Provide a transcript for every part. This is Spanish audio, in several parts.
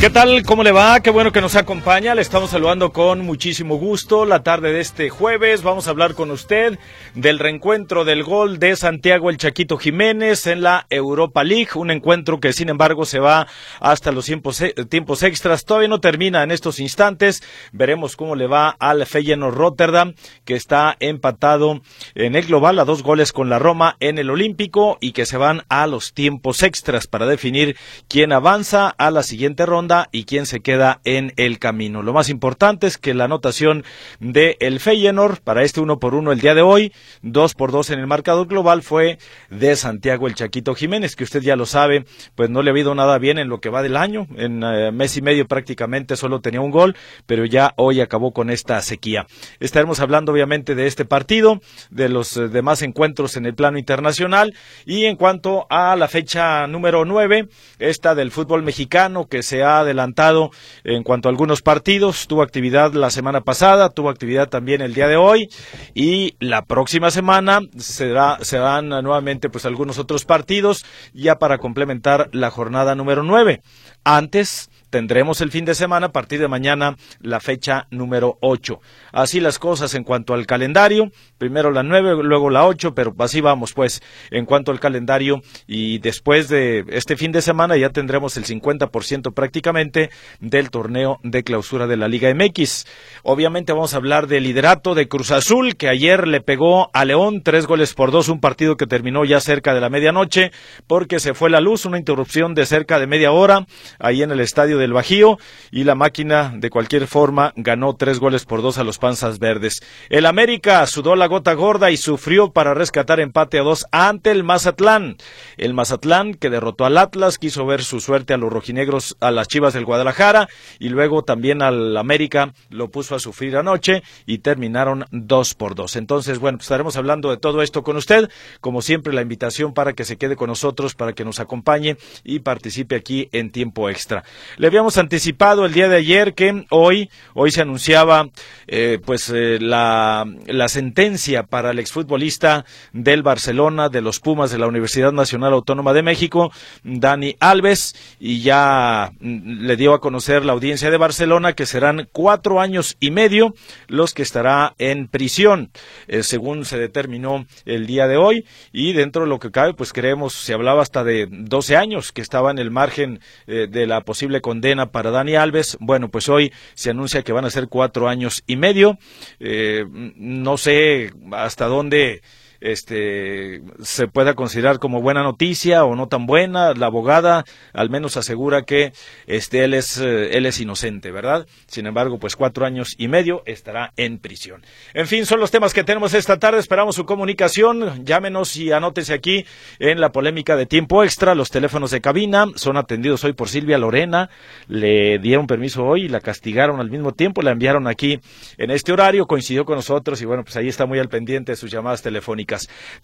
¿Qué tal? ¿Cómo le va? Qué bueno que nos acompaña. Le estamos saludando con muchísimo gusto la tarde de este jueves. Vamos a hablar con usted del reencuentro del gol de Santiago el Chaquito Jiménez en la Europa League. Un encuentro que sin embargo se va hasta los tiempos, eh, tiempos extras. Todavía no termina en estos instantes. Veremos cómo le va al Feyenoord Rotterdam que está empatado en el global a dos goles con la Roma en el Olímpico y que se van a los tiempos extras para definir quién avanza a la siguiente ronda y quién se queda en el camino. Lo más importante es que la anotación de el Feyenoord para este uno por uno el día de hoy, dos por dos en el marcador global fue de Santiago el Chaquito Jiménez, que usted ya lo sabe, pues no le ha habido nada bien en lo que va del año, en eh, mes y medio prácticamente solo tenía un gol, pero ya hoy acabó con esta sequía. Estaremos hablando obviamente de este partido, de los eh, demás encuentros en el plano internacional y en cuanto a la fecha número nueve, esta del fútbol mexicano que se ha adelantado en cuanto a algunos partidos. Tuvo actividad la semana pasada, tuvo actividad también el día de hoy y la próxima semana será, serán nuevamente pues algunos otros partidos ya para complementar la jornada número nueve. Antes tendremos el fin de semana, a partir de mañana, la fecha número 8. Así las cosas en cuanto al calendario, primero la 9, luego la 8, pero así vamos pues en cuanto al calendario y después de este fin de semana ya tendremos el 50% prácticamente del torneo de clausura de la Liga MX. Obviamente vamos a hablar del liderato de Cruz Azul, que ayer le pegó a León tres goles por dos, un partido que terminó ya cerca de la medianoche porque se fue la luz, una interrupción de cerca de media hora ahí en el estadio del Bajío y la máquina de cualquier forma ganó tres goles por dos a los Panzas Verdes. El América sudó la gota gorda y sufrió para rescatar empate a dos ante el Mazatlán. El Mazatlán que derrotó al Atlas quiso ver su suerte a los rojinegros a las Chivas del Guadalajara y luego también al América lo puso a sufrir anoche y terminaron dos por dos. Entonces, bueno, pues estaremos hablando de todo esto con usted. Como siempre, la invitación para que se quede con nosotros, para que nos acompañe y participe aquí en tiempo extra habíamos anticipado el día de ayer que hoy, hoy se anunciaba eh, pues eh, la, la sentencia para el exfutbolista del Barcelona, de los Pumas de la Universidad Nacional Autónoma de México, Dani Alves, y ya mm, le dio a conocer la audiencia de Barcelona que serán cuatro años y medio los que estará en prisión, eh, según se determinó el día de hoy, y dentro de lo que cabe, pues creemos, se hablaba hasta de 12 años que estaba en el margen de la posible condena para Dani Alves. Bueno, pues hoy se anuncia que van a ser cuatro años y medio. Eh, no sé hasta dónde este, se pueda considerar como buena noticia o no tan buena. La abogada al menos asegura que este, él, es, eh, él es inocente, ¿verdad? Sin embargo, pues cuatro años y medio estará en prisión. En fin, son los temas que tenemos esta tarde. Esperamos su comunicación. Llámenos y anótese aquí en la polémica de tiempo extra. Los teléfonos de cabina son atendidos hoy por Silvia Lorena. Le dieron permiso hoy y la castigaron al mismo tiempo. La enviaron aquí en este horario. Coincidió con nosotros y bueno, pues ahí está muy al pendiente sus llamadas telefónicas.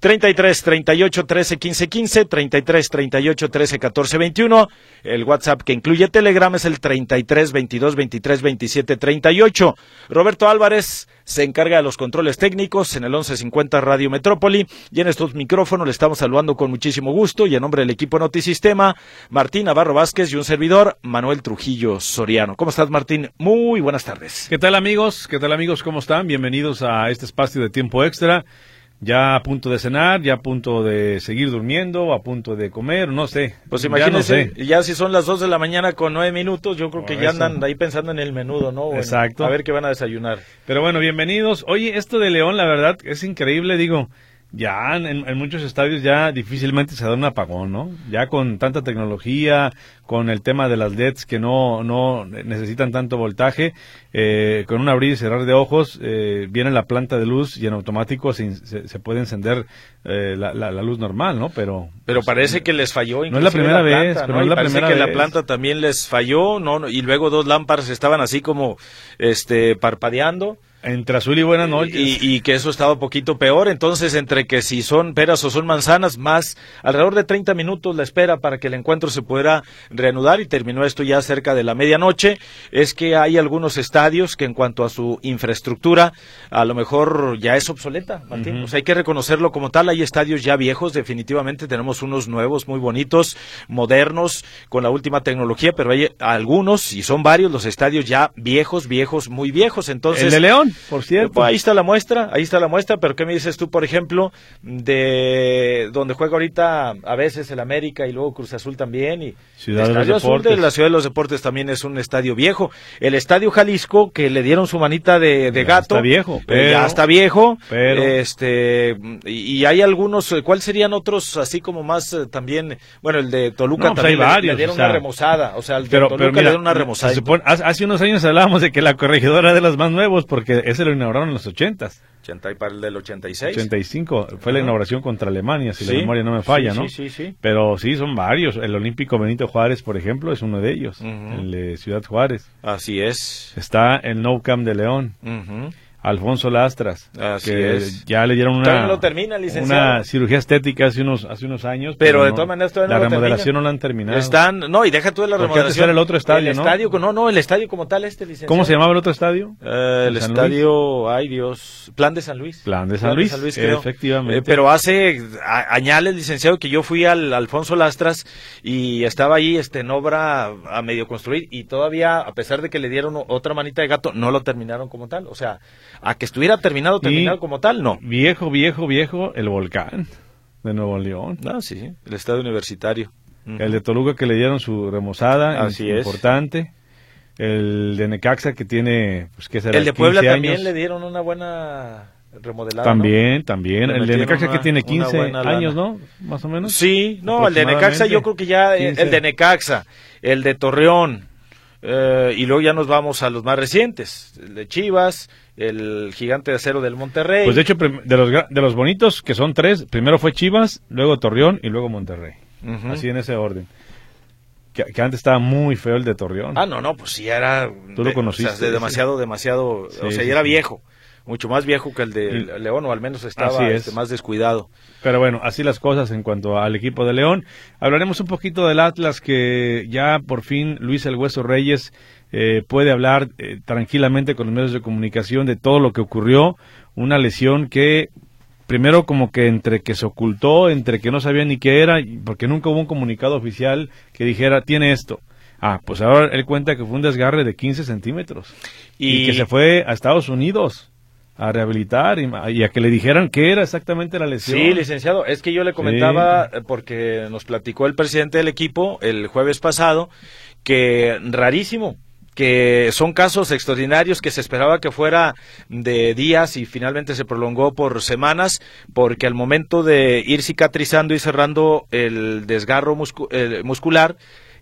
33 38 13 15 15, 33 38 13 14 21. El WhatsApp que incluye Telegram es el 33 22 23 27 38. Roberto Álvarez se encarga de los controles técnicos en el 1150 Radio Metrópoli y en estos micrófonos le estamos saludando con muchísimo gusto y en nombre del equipo Notisistema, Martín Navarro Vázquez y un servidor, Manuel Trujillo Soriano. ¿Cómo estás, Martín? Muy buenas tardes. ¿Qué tal, amigos? ¿Qué tal, amigos? ¿Cómo están? Bienvenidos a este espacio de tiempo extra ya a punto de cenar, ya a punto de seguir durmiendo, a punto de comer, no sé. Pues imagínense, ya, si son las dos de la mañana con nueve minutos, yo creo que ya andan ahí pensando en el menudo, ¿no? Exacto. a ver qué van a desayunar. Pero bueno, bienvenidos. Oye, esto de León, la verdad, es increíble, digo, ya en, muchos estadios ya difícilmente se da un apagón, ¿no? Ya con tanta tecnología, con el tema de las LEDs que no, no necesitan tanto voltaje, eh, con un abrir y cerrar de ojos, eh, viene la planta de luz y en automático se, se, puede encender eh, la, la, luz normal, ¿no? Pero pero pues, parece que les falló. No es la primera vez, pero es la parece primera que la planta también les falló, ¿no? Y luego dos lámparas estaban así como este parpadeando entre azul y buenas noches. Y, que eso estaba un poquito peor. Entonces, entre que si son peras o son manzanas, más alrededor de 30 minutos la espera para que el encuentro se pudiera reanudar y terminó esto ya cerca de la medianoche. Es que hay algunos estadios que en cuanto a su infraestructura, a lo mejor ya es obsoleta, Martín. hay que reconocerlo como tal. Hay estadios ya viejos, definitivamente tenemos unos nuevos, muy bonitos, modernos, con la última tecnología, pero hay algunos, y son varios, los estadios ya viejos, viejos, muy viejos. Entonces, el de León por cierto. Pues ahí está la muestra, ahí está la muestra, pero ¿qué me dices tú, por ejemplo, de donde juega ahorita a veces el América y luego Cruz Azul también? Y Ciudad de los Deportes. la Ciudad de los Deportes también es un estadio viejo. El Estadio Jalisco, que le dieron su manita de, de gato. Está viejo. Eh, ya está viejo. Pero... Este, y, hay algunos, ¿cuáles serían otros así como más eh, también? Bueno, el de Toluca pues también varios, le, dieron una remozada. O sea, el de pero, Toluca le dieron una remozada. hace unos años hablábamos de que la corregidora de los más nuevos, porque ese lo inauguraron en los ochentas. 80 y para el del 86. 85, fue la inauguración contra Alemania, si la memoria no me falla, sí, ¿no? Sí, sí, sí. Pero sí, son varios. El Olímpico Benito Juárez, por ejemplo, es uno de ellos, el de Ciudad Juárez. Así es. Está el Nou Camp de León. Alfonso Lastras, Así que es. ya le dieron una, lo termina, una cirugía estética hace unos hace unos años. Pero, de todas maneras todavía la no remodelación no la han terminado. Están, no, y deja tú de la remodelación. Era el otro estadio, el estadio, no, no, el estadio como tal este, licenciado. ¿Cómo se llamaba el otro estadio? Eh, el estadio, ay Dios, Plan de San Luis. Plan de San, Luis, efectivamente. Eh, pero hace añales, licenciado, que yo fui al Alfonso Lastras y estaba ahí este, en obra a medio construir y todavía, a pesar de que le dieron otra manita de gato, no lo terminaron como tal. O sea, a que estuviera terminado terminado, terminado como tal, no. Viejo, viejo, viejo, el volcán de Nuevo León. Ah, sí, el estadio universitario. El de Toluca que le dieron su remozada, Así importante. El de Necaxa que tiene, pues, ¿qué será? El de Puebla también le dieron una buena remodelada. También, también. el de Necaxa que tiene 15 años, ¿no? Más o menos. Sí, no, el de Necaxa yo creo que ya, el de Necaxa, el de Torreón, eh, y luego ya nos vamos a los más recientes, el de Chivas, el gigante de acero del Monterrey. Pues de hecho, de los, de los bonitos, que son tres, primero fue Chivas, luego Torreón y luego Monterrey. Así en ese orden. Que, antes estaba muy feo el de Torreón. Ah, no, no, pues sí era... Tú lo conociste. O sea, de demasiado, demasiado... o sea, ya era viejo mucho más viejo que el de León, o al menos estaba este, más descuidado. Pero bueno, así las cosas en cuanto al equipo de León. Hablaremos un poquito del Atlas, que ya por fin Luis El Hueso Reyes eh, puede hablar eh, tranquilamente con los medios de comunicación de todo lo que ocurrió. Una lesión que primero como que entre que se ocultó, entre que no sabía ni qué era, porque nunca hubo un comunicado oficial que dijera, tiene esto. Ah, pues ahora él cuenta que fue un desgarre de 15 centímetros y que se fue a Estados Unidos a rehabilitar y, a que le dijeran qué era exactamente la lesión. Sí, licenciado, es que yo le comentaba, eh, porque nos platicó el presidente del equipo el jueves pasado, que rarísimo, que son casos extraordinarios que se esperaba que fuera de días y finalmente se prolongó por semanas, porque al momento de ir cicatrizando y cerrando el desgarro muscular,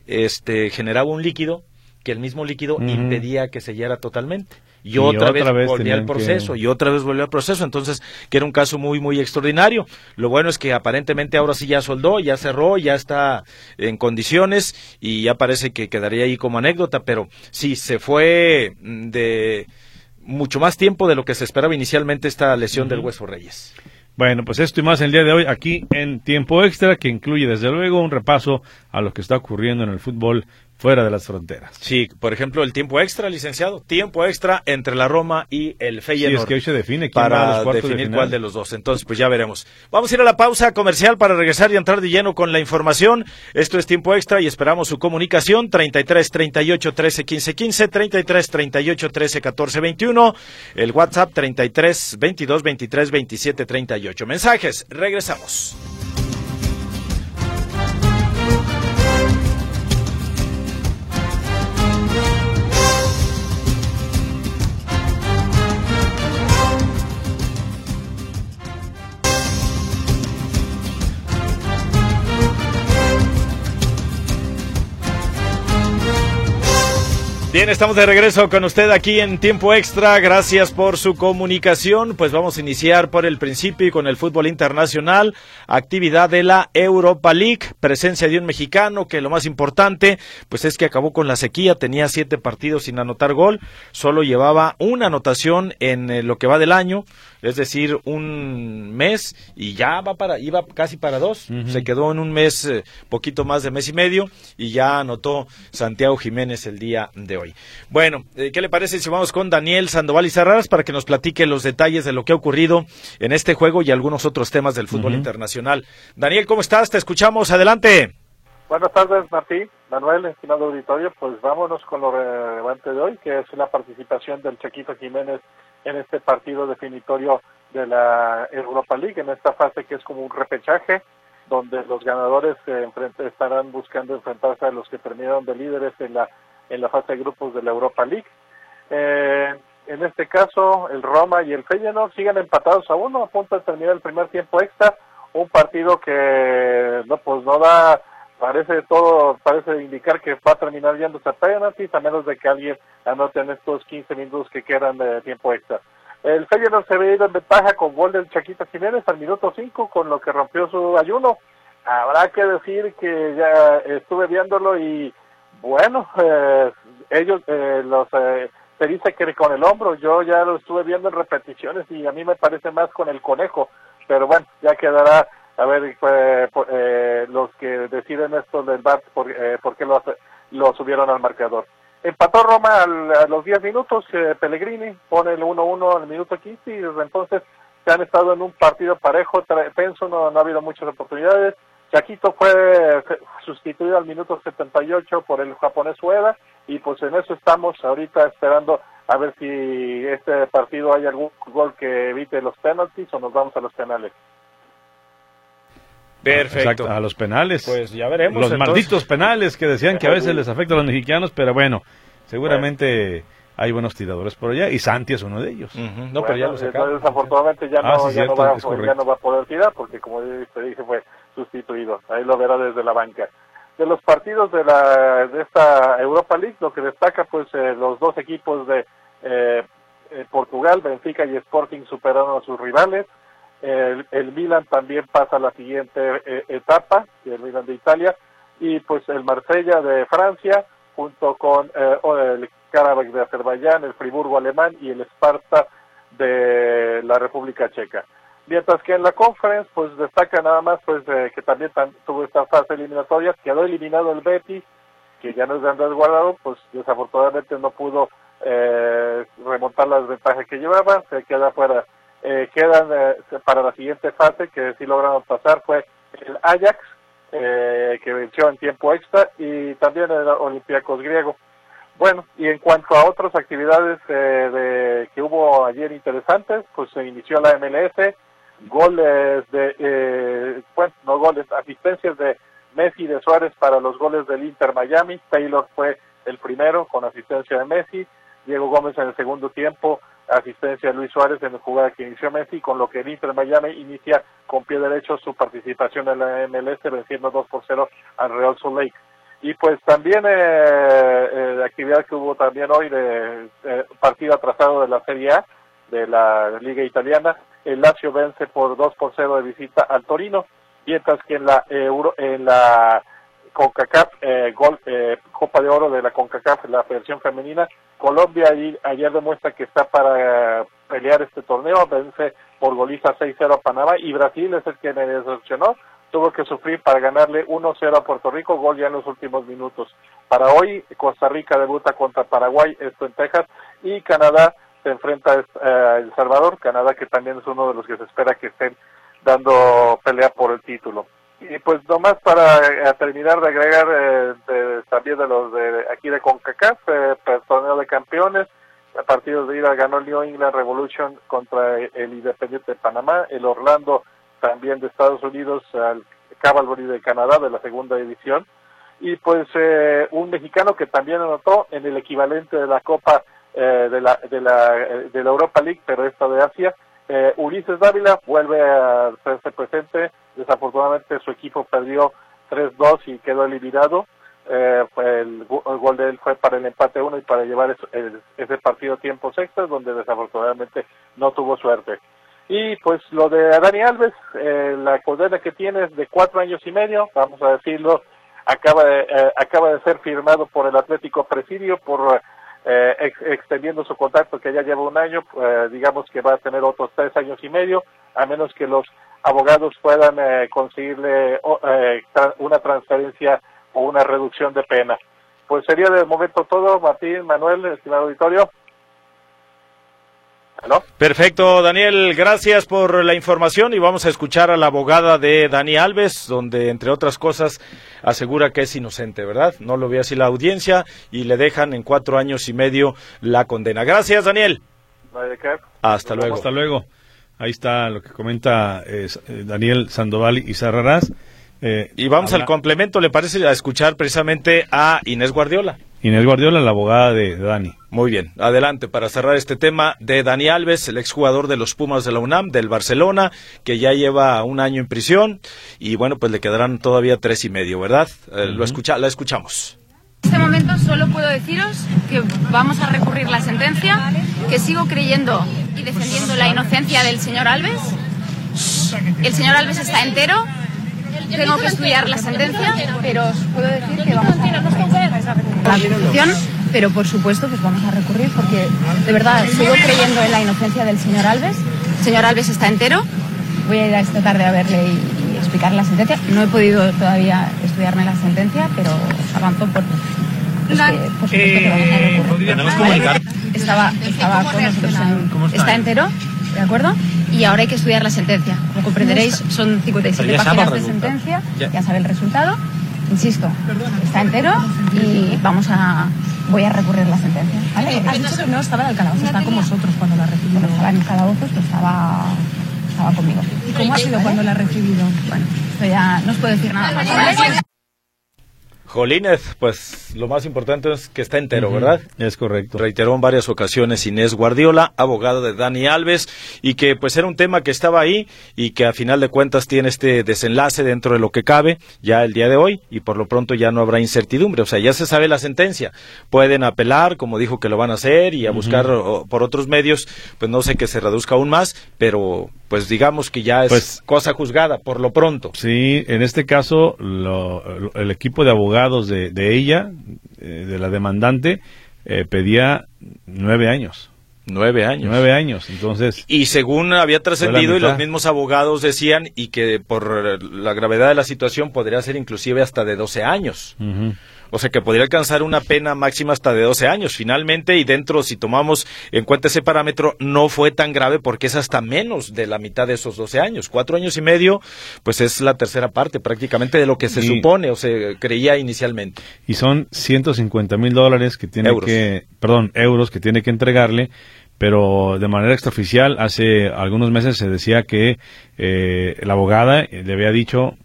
este generaba un líquido que el mismo líquido impedía que se sellara totalmente y, otra, vez, volvió al proceso y otra vez volvió al proceso. Entonces que era un caso muy muy extraordinario. Lo bueno es que aparentemente ahora sí ya soldó ya cerró ya está en condiciones y ya parece que quedaría ahí como anécdota. Pero sí se fue de mucho más tiempo de lo que se esperaba inicialmente esta lesión del hueso Reyes. Bueno, pues esto y más el día de hoy aquí en Tiempo Extra, que incluye desde luego un repaso a lo que está ocurriendo en el fútbol fuera de las fronteras. Sí, por ejemplo, el tiempo extra, licenciado, tiempo extra entre la Roma y el Feyenoord. Sí, es que hoy se define quién para va definir cuál de los dos. Entonces, pues ya veremos. Vamos a ir a la pausa comercial para regresar y entrar de lleno con la información. Esto es tiempo extra y esperamos su comunicación 33 38 13 15 15, 33 38 13 14 21, el WhatsApp 33 22 23 27 38. Mensajes, regresamos. Bien, estamos de regreso con usted aquí en tiempo extra. Gracias por su comunicación. Pues vamos a iniciar por el principio y con el fútbol internacional. Actividad de la Europa League. Presencia de un mexicano que lo más importante, pues es que acabó con la sequía. Tenía siete partidos sin anotar gol. Solo llevaba una anotación en eh, lo que va del año es decir, un mes y ya va para, iba casi para dos, se quedó en un mes, eh, poquito más de mes y medio y ya anotó Santiago Jiménez el día de hoy. Bueno, eh, ¿qué le parece si vamos con Daniel Sandoval y Sarraras para que nos platique los detalles de lo que ha ocurrido en este juego y algunos otros temas del fútbol internacional? Daniel, ¿cómo estás? Te escuchamos, adelante. Buenas tardes, Martín, Manuel, estimado auditorio. Pues vámonos con lo relevante de hoy, que es la participación del Chaquito Jiménez en este partido definitorio de la Europa League, en esta fase que es como un repechaje, donde los ganadores se estarán buscando enfrentarse a los que terminaron de líderes en la, en la fase de grupos de la Europa League. Eh, en este caso, el Roma y el Feyenoord siguen empatados a uno, a punto de terminar el primer tiempo extra, un partido que no pues no da parece todo, parece indicar que va a terminar yéndose a penaltis, a menos de que alguien anote en estos 15 minutos que quedan de tiempo extra. El Feyenoord se ve ido en ventaja con gol del Chaquita Jiménez al minuto 5, con lo que rompió su ayuno. Habrá que decir que ya estuve viéndolo y bueno, eh, ellos eh, los eh, se dice que con el hombro, yo ya lo estuve viendo en repeticiones y a mí me parece más con el conejo, pero bueno, ya quedará a ver eh, eh, los que deciden esto del BAT por, eh, por qué lo, lo subieron al marcador. Empató Roma a los 10 minutos, eh, Pellegrini pone el 1-1 al minuto 15 y desde entonces se han estado en un partido parejo, penso no, no ha habido muchas oportunidades. Chaquito fue sustituido al minuto 78 por el japonés Ueda y pues en eso estamos ahorita esperando a ver si este partido hay algún gol que evite los penaltis o nos vamos a los penales. Perfecto. a los penales. Pues ya veremos. Los malditos penales que decían que a veces les afecta a los mexicanos, pero bueno, seguramente hay buenos tiradores por allá y Santi es uno de ellos. No, pero ya lo Desafortunadamente ya, ah, no, ya, no va, ya, no va, a poder tirar porque como te dije fue sustituido. Ahí lo verá desde la banca. De los partidos de, la, de esta Europa League, lo que destaca pues eh, los dos equipos de eh, eh, Portugal, Benfica y Sporting superaron a sus rivales. El, el, Milan también pasa a la siguiente eh, etapa, el Milan de Italia, y pues el Marsella de Francia, junto con eh, el Karabakh de Azerbaiyán, el Friburgo alemán y el Sparta de la República Checa. Mientras que en la conference, pues destaca nada más pues eh, que también tuvo esta fase eliminatoria, quedó eliminado el Betis, que ya no es de Andrés Guardado, pues desafortunadamente no pudo remontar las ventajas que llevaba, se queda fuera eh, quedan eh, para la siguiente fase, que sí lograron pasar, fue el Ajax, eh, que venció en tiempo extra, y también el Olympiacos griego. Bueno, y en cuanto a otras actividades de, que hubo ayer interesantes, pues se inició la MLS, goles de, bueno, no goles, asistencias de Messi y de Suárez para los goles del Inter Miami, Taylor fue el primero con asistencia de Messi, Diego Gómez en el segundo tiempo asistencia de Luis Suárez en la jugada que inició Messi, con lo que el Inter Miami inicia con pie derecho su participación en la MLS, venciendo 2 por 0 al Real Salt Lake. Y pues también eh, eh, la actividad que hubo también hoy de partido atrasado de la Serie A, de la Liga Italiana, el Lazio vence por 2 por 0 de visita al Torino, mientras que en la Euro, en la CONCACAF, eh, gol, eh, Copa de Oro de la CONCACAF, la versión femenina. Colombia ayer, demuestra que está para eh, pelear este torneo, vence por goliza 6-0 a Panamá y Brasil es el que me decepcionó, tuvo que sufrir para ganarle 1-0 a Puerto Rico, gol ya en los últimos minutos. Para hoy, Costa Rica debuta contra Paraguay, esto en Texas, y Canadá se enfrenta a El Salvador, Canadá que también es uno de los que se espera que estén dando pelea por el título. Y pues nomás para eh, terminar de agregar eh, también de los de aquí de CONCACAF, eh, torneo de campeones, a partidos de ida ganó el New England Revolution contra el Independiente de Panamá, el Orlando también de Estados Unidos al Cavalry de Canadá de la segunda división. Y pues eh, un mexicano que también anotó en el equivalente de la Copa de la de la de la Europa League pero esta de Asia eh, Ulises Dávila vuelve a hacerse presente. Desafortunadamente su equipo perdió 3-2 y quedó eliminado. eh, el, gol de él fue para el empate uno y para llevar ese partido a tiempos extras, donde desafortunadamente no tuvo suerte. Y pues lo de Dani Alves, eh, la condena que tiene es de cuatro años y medio, vamos a decirlo, acaba de, eh, acaba de ser firmado por el Atlético Presidio por eh, extendiendo su contrato que ya lleva un año, digamos que va a tener otros tres años y medio, a menos que los abogados puedan conseguirle una transferencia o una reducción de pena. Pues sería de momento todo, Martín, Manuel, estimado auditorio. Perfecto, Daniel, gracias por la información y vamos a escuchar a la abogada de Dani Alves, donde entre otras cosas asegura que es inocente, ¿verdad? No lo ve así la audiencia y le dejan en cuatro años y medio la condena. Gracias, Daniel. Hasta luego. Hasta luego. Ahí está lo que comenta eh, Daniel Sandoval y Sarrarás. Eh, y vamos al complemento, ¿le parece a escuchar precisamente a Inés Guardiola? Inés Guardiola, la abogada de Dani. Muy bien, adelante para cerrar este tema de Dani Alves, el exjugador de los Pumas de la UNAM, del Barcelona, que ya lleva un año en prisión y bueno, pues le quedarán todavía tres y medio, ¿verdad? Eh, lo escucha, la escuchamos. En este momento solo puedo deciros que vamos a recurrir la sentencia, que sigo creyendo y defendiendo la inocencia del señor Alves. El señor Alves está entero, tengo que estudiar la sentencia, pero os puedo decir que vamos a la resolución, pero por supuesto pues vamos a recurrir porque de verdad sigo creyendo en la inocencia del señor Alves. El señor Alves está entero. Voy a ir a esta tarde a verle y, explicar la sentencia. No he podido todavía estudiarme la sentencia, pero os avanzo por, pues por supuesto que vamos a recurrir. Estaba, estaba con nosotros está entero, ¿de acuerdo? y ahora hay que estudiar la sentencia. Como comprenderéis, son 57 páginas de sentencia, ya. sabe el resultado. Insisto, está entero y vamos a voy a recurrir la sentencia. ¿vale? Has dicho que no estaba en el calabozo, estaba con vosotros cuando la recibió. No estaba en el calabozo, pues estaba, estaba conmigo. ¿Y cómo ha sido cuando la ha recibido? Bueno, esto ya no os puedo decir nada más. Jolínez, pues lo más importante es que está entero, ¿verdad? Es correcto. Reiteró en varias ocasiones Inés Guardiola, abogada de Dani Alves, y que pues era un tema que estaba ahí y que a final de cuentas tiene este desenlace dentro de lo que cabe ya el día de hoy y por lo pronto ya no habrá incertidumbre, o sea, ya se sabe la sentencia. Pueden apelar, como dijo que lo van a hacer, y a buscar por otros medios, pues no sé que se reduzca aún más, pero pues digamos que ya es pues cosa juzgada por lo pronto. Sí, en este caso el equipo de abogados de, ella, eh, de la demandante, eh, pedía nueve años. Nueve años. Nueve años, entonces. Y según había trascendido y los mismos abogados decían y que por la gravedad de la situación podría ser inclusive hasta de doce años o sea que podría alcanzar una pena máxima hasta de 12 años finalmente y dentro, si tomamos en cuenta ese parámetro, no fue tan grave porque es hasta menos de la mitad de esos 12 años. Cuatro años y medio, pues es la tercera parte prácticamente de lo que se supone o se creía inicialmente. Y son 150 mil dólares que tiene que, perdón, euros que tiene que entregarle pero de manera extraoficial hace algunos meses se decía que eh, la abogada le había dicho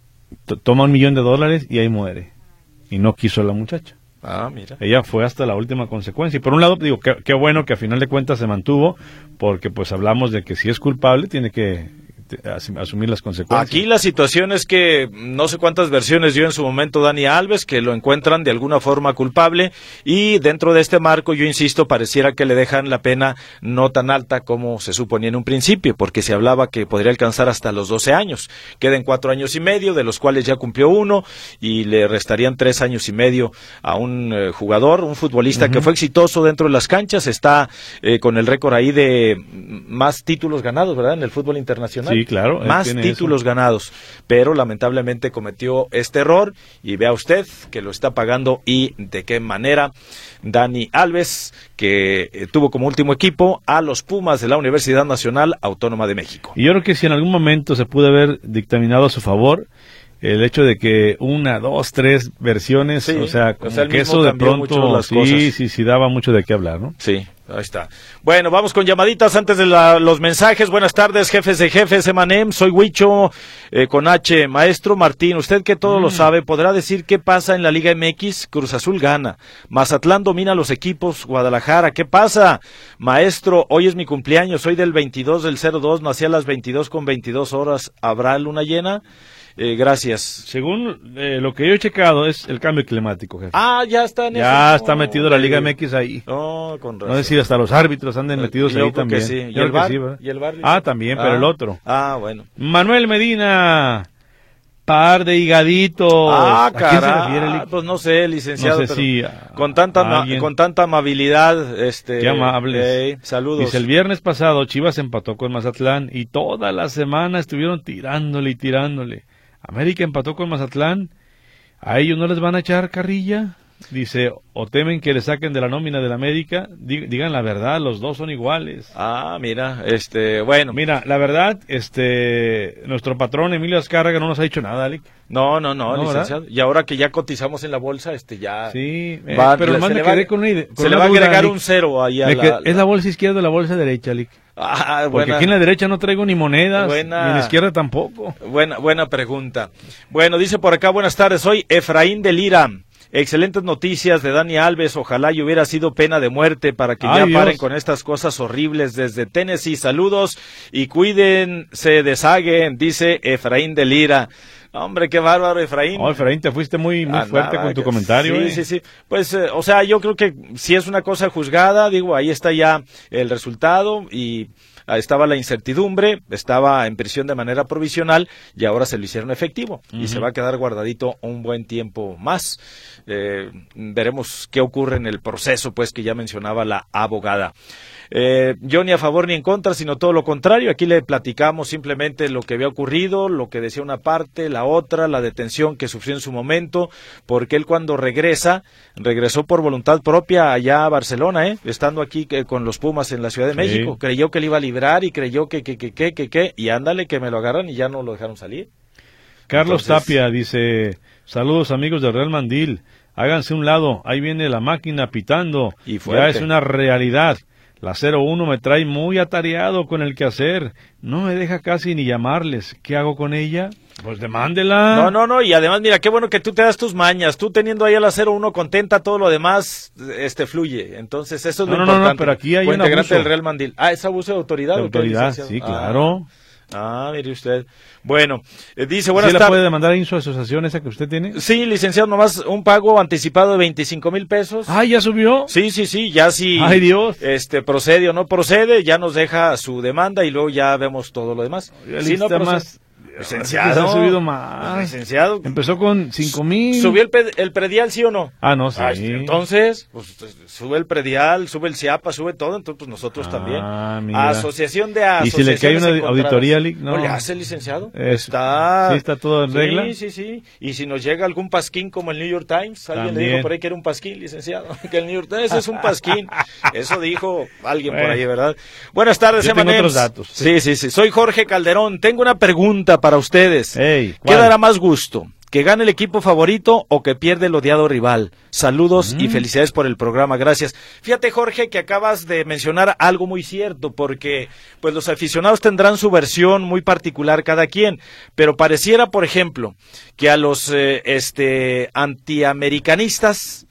toma un millón de dólares y ahí muere y no quiso a la muchacha. Ah, mira. Ella fue hasta la última consecuencia. Y por un lado, digo, qué, bueno que a final de cuentas se mantuvo, porque pues hablamos de que si es culpable tiene que asumir las consecuencias. Aquí la situación es que no sé cuántas versiones dio en su momento Dani Alves, que lo encuentran de alguna forma culpable y dentro de este marco, yo insisto, pareciera que le dejan la pena no tan alta como se suponía en un principio, porque se hablaba que podría alcanzar hasta los 12 años. Queden cuatro años y medio, de los cuales ya cumplió uno y le restarían tres años y medio a un eh, jugador, un futbolista que fue exitoso dentro de las canchas, está eh, con el récord ahí de más títulos ganados, ¿verdad? En el fútbol internacional. Sí, claro. Más títulos ganados. Pero lamentablemente cometió este error y vea usted que lo está pagando y de qué manera. Dani Alves, que eh, tuvo como último equipo a los Pumas de la Universidad Nacional Autónoma de México. Y yo creo que si en algún momento se pudo haber dictaminado a su favor, el hecho de que una, dos, tres versiones, o sea, como que eso de pronto sí, sí, sí daba mucho de qué hablar, ¿no? Sí, ahí está. Bueno, vamos con llamaditas antes de los mensajes. Buenas tardes, jefes de jefes, Emanem. Soy Huicho eh, con H. Maestro Martín, usted que todo lo mm. sabe, ¿podrá decir qué pasa en la Liga MX? Cruz Azul gana. Mazatlán domina los equipos. Guadalajara, ¿qué pasa? Maestro, hoy es mi cumpleaños. Soy del 22 del 02, nací a las 22 con 22 horas. ¿Habrá luna llena? Eh, gracias. Según eh, lo que yo he checado es el cambio climático, jefe. Ah, ya está en Ya está metido la Liga MX ahí. No, con razón. No sé si hasta los árbitros anden metidos ahí también. ¿Y el, bar? ¿Y el Ah, también, pero el ah. otro. Ah, bueno. Manuel Medina par de higaditos. Ah, cara. Pues no sé, licenciado. No sé si con tanta con tanta amabilidad, este. Qué amables. saludos. Dice el viernes pasado Chivas empató con Mazatlán y toda la semana estuvieron tirándole y tirándole. América empató con Mazatlán. ¿A ellos no les van a echar carrilla? Dice, o temen que le saquen de la nómina de la América, digan la verdad, los dos son iguales. Ah, mira, este, bueno. Mira, la verdad, este, nuestro patrón Emilio Azcárraga no nos ha dicho nada, Alec. No, no, no, licenciado. Y ahora que ya cotizamos en la bolsa, este, ya. Sí, pero se va, con Se le va a agregar un cero ahí a la, Es la bolsa izquierda o la bolsa derecha, Alec. Ah, Porque aquí en la derecha no traigo ni monedas, ni en la izquierda tampoco. Buena, buena pregunta. Bueno, dice por acá, buenas tardes, soy Efraín de Lira. Excelentes noticias de Dani Alves. Ojalá y hubiera sido pena de muerte para que ya paren con estas cosas horribles desde Tennessee. Saludos y cuídense, deshaguen, dice Efraín de Lira. Hombre, qué bárbaro, Efraín. Efraín, te fuiste muy, muy fuerte con tu comentario. Sí, ¿eh? sí, sí. Pues, eh, o sea, yo creo que si es una cosa juzgada, digo, ahí está ya el resultado y estaba la incertidumbre, estaba en prisión de manera provisional y ahora se lo hicieron efectivo y se va a quedar guardadito un buen tiempo más. Eh, veremos qué ocurre en el proceso, pues que ya mencionaba la abogada. Eh, yo ni a favor ni en contra, sino todo lo contrario. Aquí le platicamos simplemente lo que había ocurrido, lo que decía una parte, la otra, la detención que sufrió en su momento, porque él cuando regresa, regresó por voluntad propia allá a Barcelona, ¿eh? estando aquí con los Pumas en la Ciudad de México. Creyó que le iba a librar y creyó que, que, que, que, que, que, y ándale que me lo agarran y ya no lo dejaron salir. Carlos Tapia dice, saludos amigos de Real Mandil, háganse un lado, ahí viene la máquina pitando, y ya es una realidad. La 01 me trae muy atareado con el quehacer. No me deja casi ni llamarles. ¿Qué hago con ella? Pues demándela. No, no, no. Y además, mira, qué bueno que tú te das tus mañas. Tú teniendo ahí a la 01 contenta, todo lo demás este fluye. Entonces, eso es lo importante. No, no, pero aquí hay un abuso. del Real Mandil. Ah, es abuso de autoridad. De autoridad, sí, claro. Ah. Ah, mire usted. Bueno, eh, dice, buenas ¿Sí la puede demandar en su asociación esa que usted tiene? Sí, licenciado, nomás un pago anticipado de 25 mil pesos. Ah, ¿ya subió? Sí, sí, sí, ya sí. Ay, Dios. Este, procede o no procede, ya nos deja su demanda y luego ya vemos todo lo demás. Si no más Licenciado. Ha subido más. Licenciado. Empezó con cinco mil. ¿Subió el, el, predial, sí o no? Ah, no, sí. entonces, pues, sube el predial, sube el CIAPA, sube todo, entonces pues nosotros ah, también. Mira. Asociación de asociaciones ¿Y si le cae una auditoría, no? le hace, licenciado? está. ¿Sí está todo en regla? Sí, sí, sí. Y si nos llega algún pasquín como el New York Times, alguien le dijo por ahí que era un pasquín, licenciado. que el New York Times es un pasquín. Eso dijo alguien por ahí, ¿verdad? Buenas tardes, Emanuel. otros datos. Sí, sí, sí. Soy Jorge Calderón. Tengo una pregunta para ustedes. ¿Qué dará más gusto? ¿Que gane el equipo favorito o que pierde el odiado rival? Saludos y mm. felicidades por el programa, gracias. Fíjate, Jorge, que acabas de mencionar algo muy cierto, porque pues los aficionados tendrán su versión muy particular cada quien, pero pareciera, por ejemplo, que a los eh, este antiamericanistas,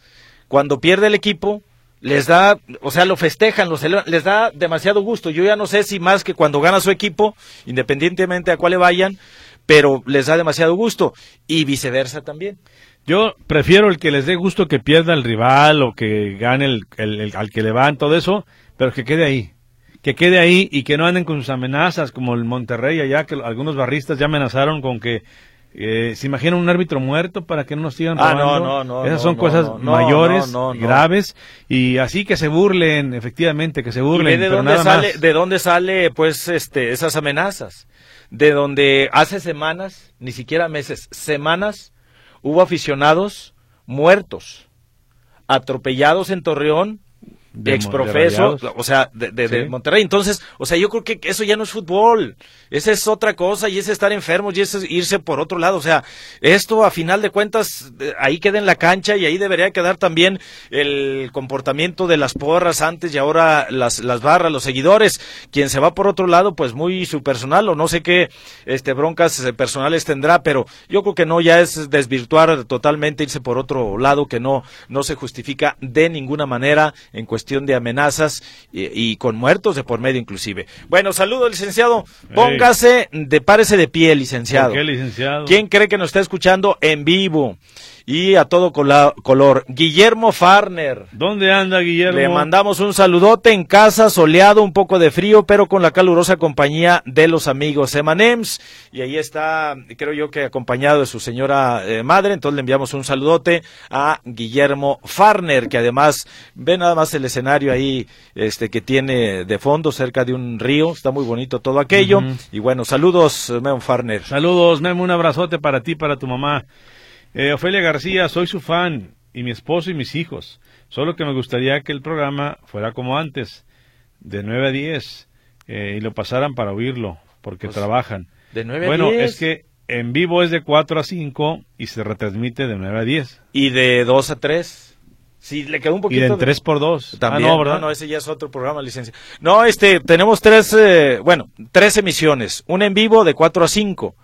cuando pierde el equipo, les da, o sea, lo festejan, les da demasiado gusto. Yo ya no sé si más que cuando gana su equipo, independientemente a cuál le vayan, pero les da demasiado gusto y viceversa también. Yo prefiero el que les dé gusto que pierda el rival o que gane el, al que le van, todo eso, pero que quede ahí. Que quede ahí y que no anden con sus amenazas, como el Monterrey allá, que algunos barristas ya amenazaron con que eh, ¿Se imagina un árbitro muerto para que no nos sigan ah, no, no, no. Esas son cosas mayores, graves, y así que se burlen, efectivamente, que se burlen. de, dónde sale, ¿De dónde sale, pues, este, esas amenazas? De donde hace semanas, ni siquiera meses, semanas, hubo aficionados muertos, atropellados en Torreón de exprofeso, o sea, de, Monterrey. Entonces, o sea, yo creo que eso ya no es fútbol. Esa es otra cosa y es estar enfermos y es irse por otro lado. O sea, esto a final de cuentas ahí queda en la cancha y ahí debería quedar también el comportamiento de las porras antes y ahora las, las barras, los seguidores. Quien se va por otro lado, pues muy su personal o no sé qué este broncas personales tendrá, pero yo creo que no ya es desvirtuar totalmente irse por otro lado que no no se justifica de ninguna manera en cuestión cuestión de amenazas y, con muertos de por medio inclusive. Bueno, saludo licenciado, póngase de párese de pie, licenciado. qué, licenciado? ¿Quién cree que nos está escuchando en vivo? Y a todo color. Guillermo Farner. ¿Dónde anda Guillermo? Le mandamos un saludote en casa, soleado, un poco de frío, pero con la calurosa compañía de los amigos Emanems. Y ahí está, creo yo que acompañado de su señora eh, madre. Entonces le enviamos un saludote a Guillermo Farner, que además ve nada más el escenario ahí este que tiene de fondo cerca de un río. Está muy bonito todo aquello. Y bueno, saludos, Memo Farner. Saludos, Memo, un abrazote para ti, para tu mamá. Eh, Ofelia García, soy su fan, y mi esposo y mis hijos. Solo que me gustaría que el programa fuera como antes, de 9 a 10, eh, y lo pasaran para oírlo, porque pues, trabajan. De 9 a bueno, es que en vivo es de 4 a 5 y se retransmite de 9 a 10. ¿Y de 2 a 3? Sí, le quedó un poquito. Y de 3 por 2. Ah, También. no, ¿verdad? No, ese ya es otro programa, licencia. No, este, tenemos tres, eh, bueno, tres emisiones. Una en vivo de 4 a 5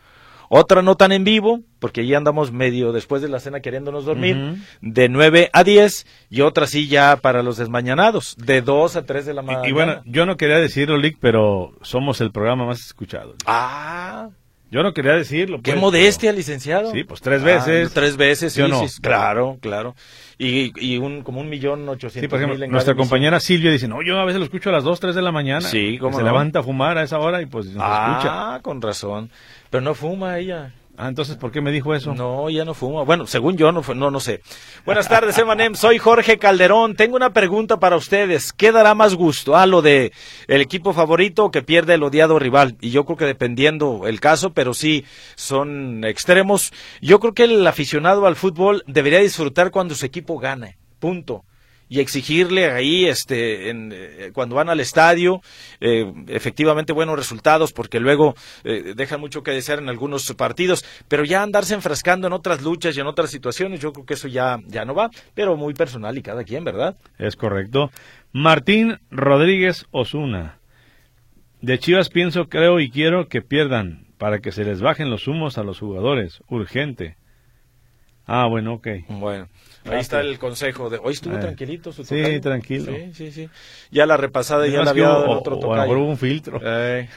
otra no tan en vivo, porque ya andamos medio después de la cena queriéndonos dormir, de 9 a 10, y otra sí ya para los desmañanados, de 2 a 3 de la mañana. Y, bueno, yo no quería decirlo, Lick, pero somos el programa más escuchado. Ah. Yo no quería decirlo. Qué pues, modestia, licenciado. Sí, pues tres veces. Ah, tres veces, sí, sí, claro, claro. Y, y un, como un millón ochocientos sí, por ejemplo, Nuestra compañera Silvia dice, no, yo a veces lo escucho a las dos, tres de la mañana. Sí, como Se levanta a fumar a esa hora y pues nos ah, con razón. Pero no fuma ella. Ah, entonces, ¿por qué me dijo eso? No, ya no fuma. Bueno, según yo, no, no, no sé. Buenas tardes, Emanem. Soy Jorge Calderón. Tengo una pregunta para ustedes. ¿Qué dará más gusto? Ah, lo de el equipo favorito que pierde el odiado rival. Y yo creo que dependiendo el caso, pero sí son extremos. Yo creo que el aficionado al fútbol debería disfrutar cuando su equipo gane. Punto y exigirle ahí este en, eh, cuando van al estadio eh, efectivamente buenos resultados porque luego eh, dejan mucho que desear en algunos partidos pero ya andarse enfrascando en otras luchas y en otras situaciones yo creo que eso ya ya no va pero muy personal y cada quien verdad es correcto. Martín Rodríguez Osuna. De Chivas pienso creo y quiero que pierdan para que se les bajen los humos a los jugadores. Urgente ah bueno ok bueno Ahí está el consejo de hoy estuvo eh. tranquilito su Sí, tranquilo. Sí, sí, sí. Ya la repasada ya la había dado otro tocayo. O, un filtro. Eh.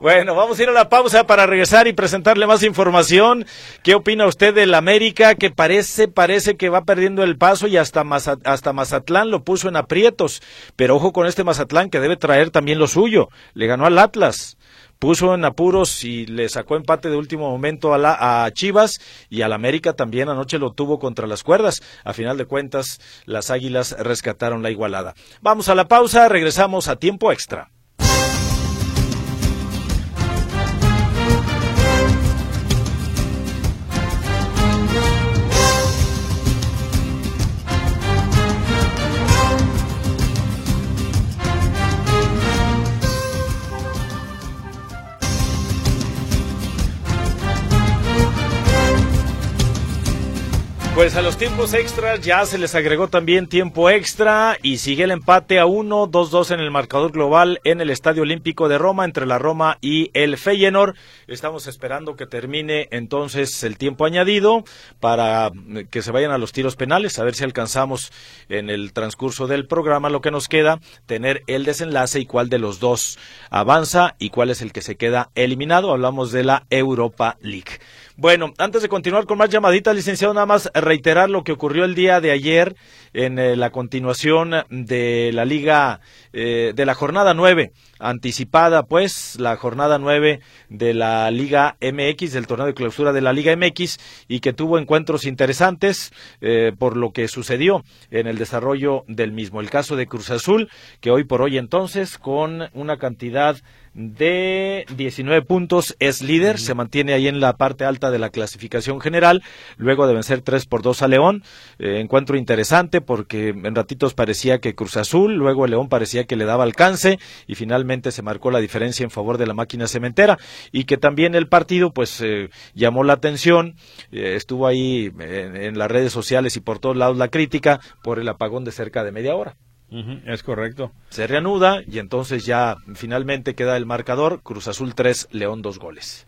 Bueno, vamos a ir a la pausa para regresar y presentarle más información. ¿Qué opina usted del América que parece parece que va perdiendo el paso y hasta hasta Mazatlán lo puso en aprietos? Pero ojo con este Mazatlán que debe traer también lo suyo. Le ganó al Atlas puso en apuros y le sacó empate de último momento a, la, a Chivas y al América también anoche lo tuvo contra las cuerdas. A final de cuentas, las Águilas rescataron la igualada. Vamos a la pausa, regresamos a tiempo extra. Pues a los tiempos extras ya se les agregó también tiempo extra y sigue el empate a 1, 2-2 en el marcador global en el Estadio Olímpico de Roma entre la Roma y el Feyenoord. Estamos esperando que termine entonces el tiempo añadido para que se vayan a los tiros penales, a ver si alcanzamos en el transcurso del programa lo que nos queda, tener el desenlace y cuál de los dos avanza y cuál es el que se queda eliminado. Hablamos de la Europa League. Bueno, antes de continuar con más llamaditas, licenciado, nada más reiterar lo que ocurrió el día de ayer en eh, la continuación de la Liga, eh, de la jornada nueve, anticipada pues, la jornada nueve de la Liga MX, del torneo de clausura de la Liga MX, y que tuvo encuentros interesantes eh, por lo que sucedió en el desarrollo del mismo. El caso de Cruz Azul, que hoy por hoy entonces, con una cantidad de 19 puntos es líder, se mantiene ahí en la parte alta de la clasificación general, luego de vencer 3 por 2 a León, eh, encuentro interesante porque en ratitos parecía que Cruz Azul, luego el León parecía que le daba alcance y finalmente se marcó la diferencia en favor de la máquina cementera y que también el partido pues eh, llamó la atención, eh, estuvo ahí en las redes sociales y por todos lados la crítica por el apagón de cerca de media hora es correcto. Se reanuda y entonces ya finalmente queda el marcador Cruz Azul 3, León 2 goles.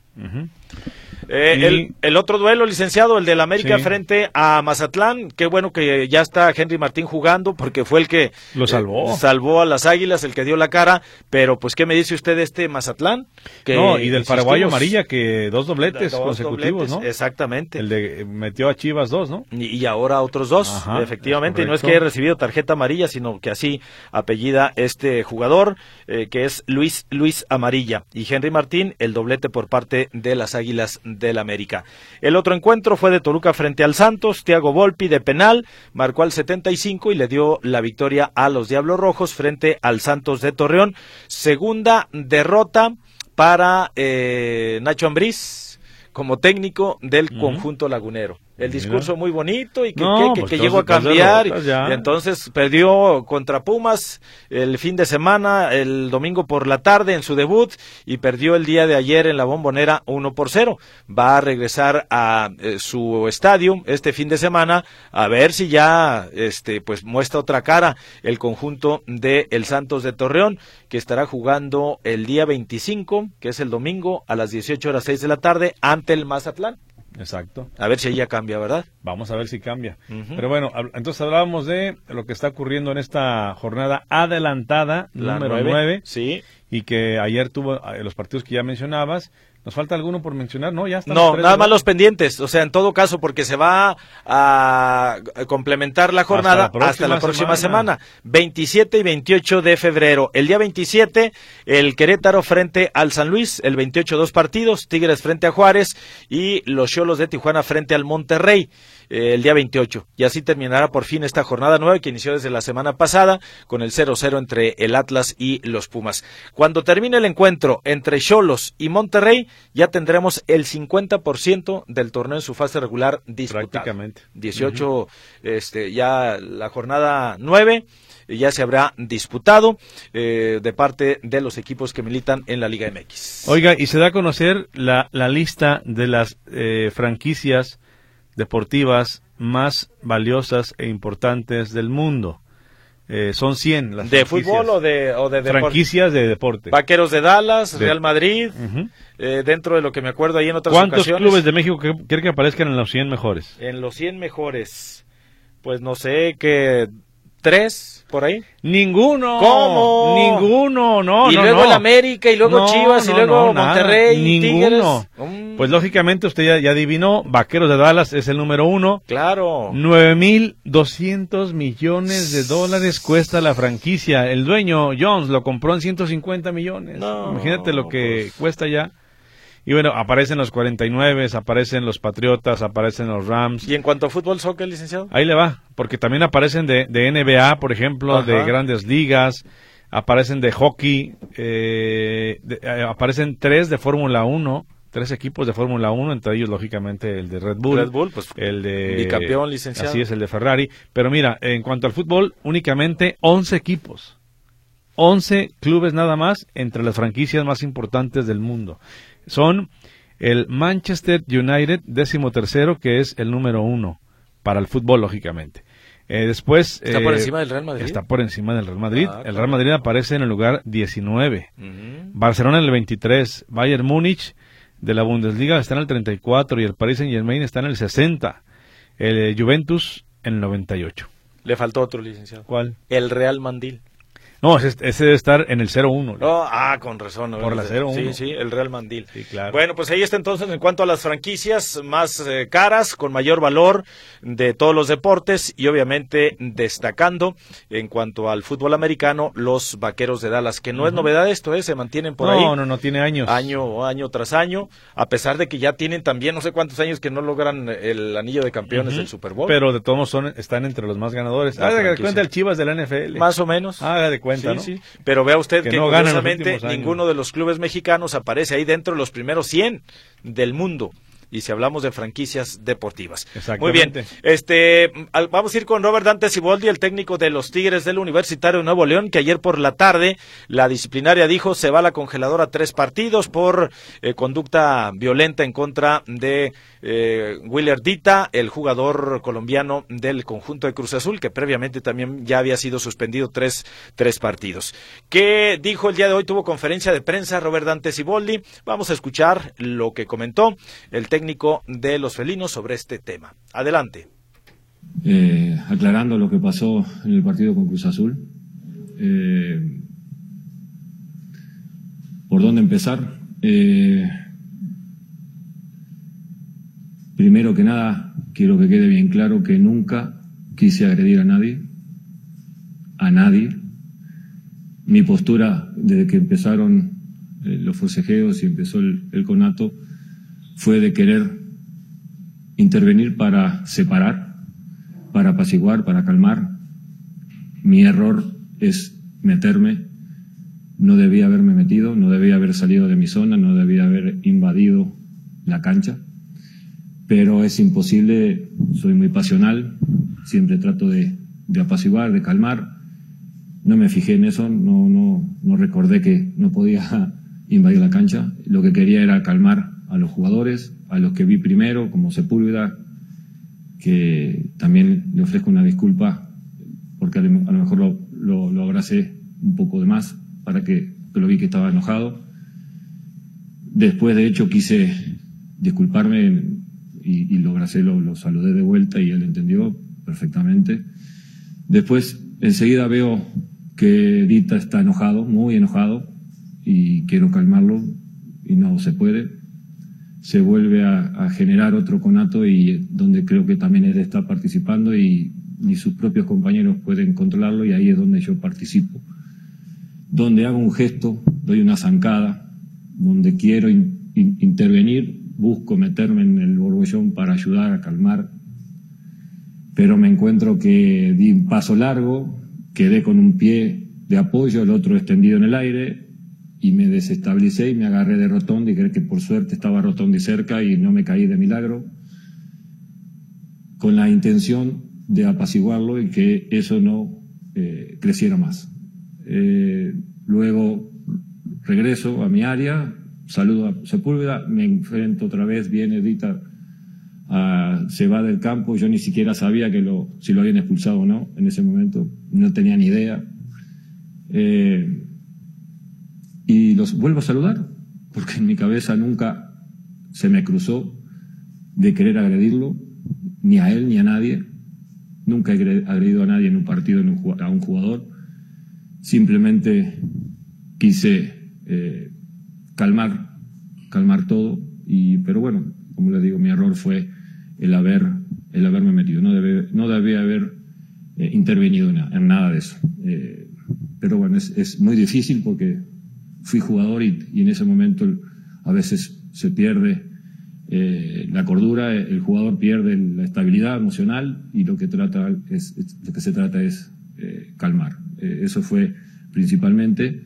Eh, el, otro duelo, licenciado, el del América frente a Mazatlán. Qué bueno que ya está Henry Martín jugando porque fue el que lo salvó. Eh, salvó a las Águilas, el que dio la cara. Pero, pues, ¿qué me dice usted de este Mazatlán? Que, no, y del paraguayo amarilla, que dos dobletes consecutivos, ¿no? Exactamente. El de metió a Chivas dos, ¿no? Y, ahora otros dos, efectivamente. Y no es que haya recibido tarjeta amarilla, sino que así apellida este jugador, eh, que es Luis Luis Amarilla. Y Henry Martín, el doblete por parte de las Águilas del América. El otro encuentro fue de Toluca frente al Santos, Thiago Volpi de penal, marcó al 75 y le dio la victoria a los Diablos Rojos frente al Santos de Torreón. Segunda derrota para eh, Nacho Ambriz como técnico del conjunto lagunero el discurso muy bonito y que, pues llegó a cambiar. y, entonces perdió contra Pumas el fin de semana, el domingo por la tarde en su debut y perdió el día de ayer en la bombonera 1 por 0. Va a regresar a eh, su estadio este fin de semana a ver si ya este pues muestra otra cara el conjunto de el Santos de Torreón que estará jugando el día 25, que es el domingo a las 18 horas 6 de la tarde ante el Mazatlán. Exacto. A ver si ella cambia, ¿verdad? Vamos a ver si cambia. Pero bueno, entonces hablábamos de lo que está ocurriendo en esta jornada adelantada, número 9. Sí. Y que ayer tuvo eh, los partidos que ya mencionabas. ¿Nos falta alguno por mencionar? No, ya está. No, nada más los pendientes. O sea, en todo caso, porque se va a complementar la jornada hasta la próxima, semana. 27 y 28 de febrero. El día 27, el Querétaro frente al San Luis. El 28, dos partidos. Tigres frente a Juárez. Y los Cholos de Tijuana frente al Monterrey. Eh, el día 28. Y así terminará por fin esta jornada nueva que inició desde la semana pasada con el 0-0 entre el Atlas y los Pumas. Cuando termine el encuentro entre Cholos y Monterrey, ya tendremos el 50% del torneo en su fase regular disputado. Prácticamente. 18, este, ya la jornada 9 ya se habrá disputado eh, de parte de los equipos que militan en la Liga MX. Oiga, y se da a conocer la, la lista de las eh, franquicias deportivas más valiosas e importantes del mundo. Eh, son 100 las ¿De fútbol o de, o de Franquicias de deporte. Vaqueros de Dallas, Real Madrid, eh, dentro de lo que me acuerdo ahí en otras ¿Cuántos clubes de México quieren que aparezcan en los 100 mejores? En los 100 mejores, pues no sé, que tres por ahí. Ninguno. ¿Cómo? Ninguno, no. Y luego el América, y luego Chivas, y luego Monterrey, Ninguno. Mm. Pues lógicamente usted ya, ya, adivinó, Vaqueros de Dallas es el número uno. Claro. Nueve mil doscientos millones de dólares cuesta la franquicia. El dueño, Jones, lo compró en 150 millones. Imagínate lo que pues. cuesta ya. Y bueno, aparecen los 49, aparecen los Patriotas, aparecen los Rams. ¿Y en cuanto a fútbol, soccer, licenciado? Ahí le va, porque también aparecen de, de NBA, por ejemplo, de grandes ligas, aparecen de hockey, eh, eh, aparecen tres de Fórmula 1 tres equipos de Fórmula 1, entre ellos lógicamente el de Red Bull, Red Bull pues, el de bicampeón licenciado. Así es el de Ferrari, pero mira, en cuanto al fútbol, únicamente 11 equipos. 11 clubes nada más entre las franquicias más importantes del mundo son el Manchester United, décimo tercero, que es el número uno para el fútbol, lógicamente. Eh, después... ¿Está por eh, encima del Real Madrid? Está por encima del Real Madrid. Ah, el Real Madrid aparece en el lugar 19. Barcelona en el 23. Bayern Múnich de la Bundesliga está en el 34 y el Paris Saint Germain está en el 60. El eh, Juventus en el 98. Le faltó otro licenciado. ¿Cuál? El Real Mandil. No, ese, debe estar en el 0-1. No, ah, con razón. Por la 0-1. Sí, sí, el Real Mandil. Sí, claro. Bueno, pues ahí está entonces en cuanto a las franquicias más eh, caras, con mayor valor de todos los deportes y obviamente destacando en cuanto al fútbol americano los Vaqueros de Dallas, que no es novedad esto, ¿eh? se mantienen por ahí. No, no, no, tiene años. Año, año tras año, a pesar de que ya tienen también no sé cuántos años que no logran el anillo de campeones del Super Bowl. Pero de todos son, están entre los más ganadores. Haga de cuenta el Chivas de la NFL. Más o menos. Haga de cuenta, ¿no? Sí. Pero vea usted que, no curiosamente ninguno de los clubes mexicanos aparece ahí dentro de los primeros 100 del mundo. Y si hablamos de franquicias deportivas. Muy bien, este, vamos a ir con Robert Dante Siboldi, el técnico de los Tigres del Universitario de Nuevo León, que ayer por la tarde la disciplinaria dijo se va a la congeladora tres partidos por eh, conducta violenta en contra de eh, Willer Dita, el jugador colombiano del conjunto de Cruz Azul, que previamente también ya había sido suspendido tres, tres partidos. ¿Qué dijo el día de hoy? Tuvo conferencia de prensa Robert Dante Siboldi. Vamos a escuchar lo que comentó el técnico de los felinos sobre este tema. Adelante. Eh, aclarando lo que pasó en el partido con Cruz Azul. Eh, ¿Por dónde empezar? Eh, primero que nada, quiero que quede bien claro que nunca quise agredir a nadie, a nadie. Mi postura desde que empezaron los forcejeos y empezó el conato fue de querer intervenir para separar, para apaciguar, para calmar. Mi error es meterme. No debía haberme metido, no debía haber salido de mi zona, no debía haber invadido la cancha. Pero es imposible, soy muy pasional, siempre trato de, apaciguar, de calmar. No me fijé en eso, no, no, no recordé que no podía invadir la cancha. Lo que quería era calmar a los jugadores, a los que vi primero, como Sepúlveda, que también le ofrezco una disculpa porque a lo mejor lo, abracé un poco de más para que, lo vi que estaba enojado. Después, de hecho, quise disculparme y, lo abracé, lo, saludé de vuelta y él entendió perfectamente. Después, enseguida veo que Dita está enojado, muy enojado, y quiero calmarlo y no se puede se vuelve a, generar otro conato y donde creo que también él está participando y ni sus propios compañeros pueden controlarlo y ahí es donde yo participo. Donde hago un gesto, doy una zancada, donde quiero intervenir, busco meterme en el borbollón para ayudar a calmar, pero me encuentro que di un paso largo, quedé con un pie de apoyo, el otro extendido en el aire, y me desestabilicé y me agarré de Rotondi, creo que por suerte estaba Rotondi cerca y no me caí de milagro, con la intención de apaciguarlo y que eso no eh, creciera más. Eh, luego regreso a mi área, saludo a Sepúlveda, me enfrento otra vez, viene Dita, se va del campo, yo ni siquiera sabía que lo, si lo habían expulsado o no en ese momento, no tenía ni idea. Eh, y los vuelvo a saludar, porque en mi cabeza nunca se me cruzó de querer agredirlo, ni a él ni a nadie. Nunca he agredido a nadie en un partido, a un jugador. Simplemente quise eh, calmar, calmar todo. Y, pero bueno, como les digo, mi error fue el, haber, el haberme metido. No, debe, no debía haber eh, intervenido en, nada de eso. Eh, pero bueno, es, es muy difícil porque fui jugador y, en ese momento a veces se pierde eh, la cordura, el jugador pierde la estabilidad emocional y lo que, trata es, lo que se trata es eh, calmar. Eh, eso fue principalmente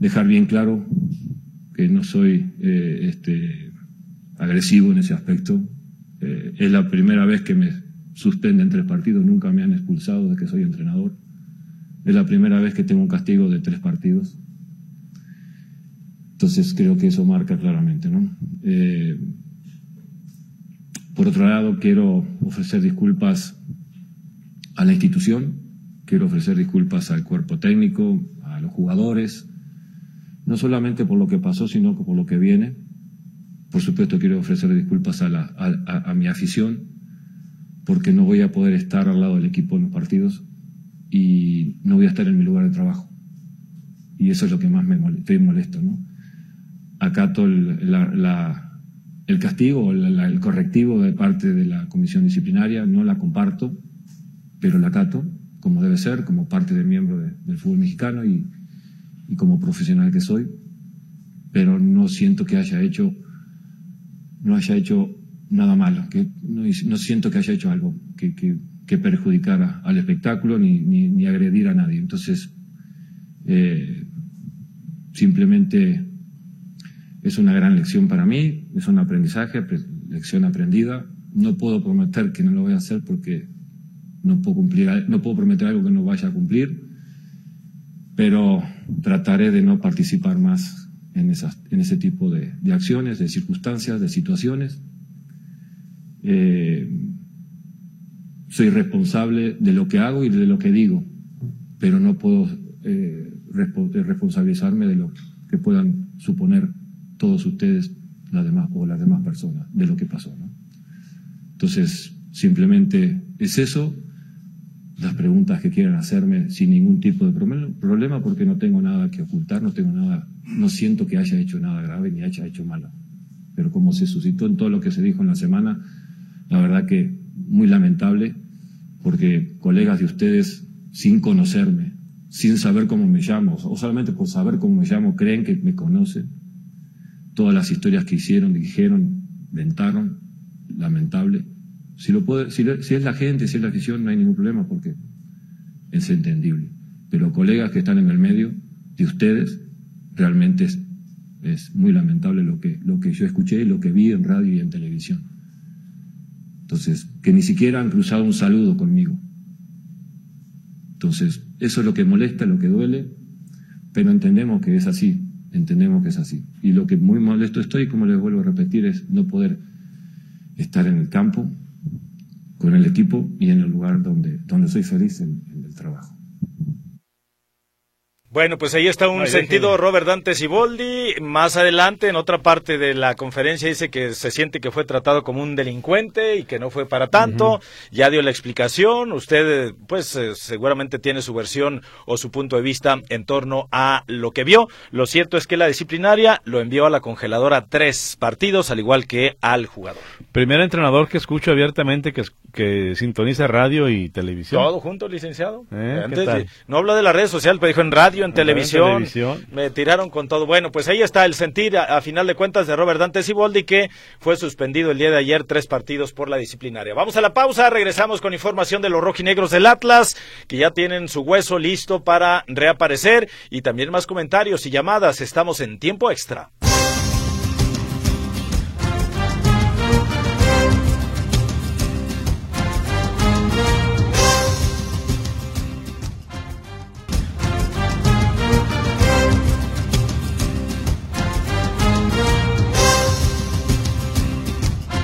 dejar bien claro que no soy este, agresivo en ese aspecto. es la primera vez que me suspenden tres partidos, nunca me han expulsado de que soy entrenador. Es la primera vez que tengo un castigo de tres partidos. Entonces creo que eso marca claramente. ¿no? Eh, por otro lado, quiero ofrecer disculpas a la institución, quiero ofrecer disculpas al cuerpo técnico, a los jugadores, no solamente por lo que pasó, sino por lo que viene. Por supuesto, quiero ofrecer disculpas a, la, mi afición, porque no voy a poder estar al lado del equipo en los partidos y no voy a estar en mi lugar de trabajo. Y eso es lo que más me estoy molesto, ¿no? Acato el, el castigo, el correctivo de parte de la comisión disciplinaria, no la comparto, pero la acato como debe ser, como parte de miembro del fútbol mexicano y, como profesional que soy, pero no siento que haya hecho, no haya hecho nada malo, que no, siento que haya hecho algo que, que, perjudicara al espectáculo ni, ni, agredir a nadie. Entonces, eh, simplemente es una gran lección para mí, es un aprendizaje, lección aprendida. No puedo prometer que no lo voy a hacer porque no puedo, cumplir, no puedo prometer algo que no vaya a cumplir, pero trataré de no participar más en, esas, en ese tipo de, acciones, de circunstancias, de situaciones. Eh, soy responsable de lo que hago y de lo que digo, pero no puedo eh, responsabilizarme de lo que puedan suponer todos ustedes las demás, o las demás personas de lo que pasó. Entonces, simplemente es eso, las preguntas que quieran hacerme sin ningún tipo de problema, porque no tengo nada que ocultar, no tengo nada, no siento que haya hecho nada grave ni haya hecho malo. Pero como se suscitó en todo lo que se dijo en la semana, la verdad que muy lamentable, porque colegas de ustedes, sin conocerme, sin saber cómo me llamo, o solamente por saber cómo me llamo, creen que me conocen. Todas las historias que hicieron, dijeron, inventaron, lamentable. Si, lo puede, si, es la gente, si es la afición, no hay ningún problema porque es entendible. Pero colegas que están en el medio de ustedes, realmente es, es muy lamentable lo que, lo que yo escuché y lo que vi en radio y en televisión. Entonces, que ni siquiera han cruzado un saludo conmigo. Entonces, eso es lo que molesta, lo que duele, pero entendemos que es así, entendemos que es así. Y lo que muy molesto estoy, como les vuelvo a repetir, es no poder estar en el campo con el equipo y en el lugar donde, donde soy feliz en el trabajo. Bueno, pues ahí está un sentido Robert Dante Siboldi. Más adelante, en otra parte de la conferencia, dice que se siente que fue tratado como un delincuente y que no fue para tanto. Ya dio la explicación. Usted, pues, eh, seguramente tiene su versión o su punto de vista en torno a lo que vio. Lo cierto es que la disciplinaria lo envió a la congeladora tres partidos, al igual que al jugador. Primer entrenador que escucho abiertamente que, que sintoniza radio y televisión. Todo junto, licenciado. Eh, no habla de las redes sociales, pero dijo en radio en televisión, Me tiraron con todo. Bueno, pues ahí está el sentir, a, final de cuentas, de Robert Dante Siboldi, que fue suspendido el día de ayer tres partidos por la disciplinaria. Vamos a la pausa, regresamos con información de los rojinegros del Atlas, que ya tienen su hueso listo para reaparecer, y también más comentarios y llamadas. Estamos en tiempo extra.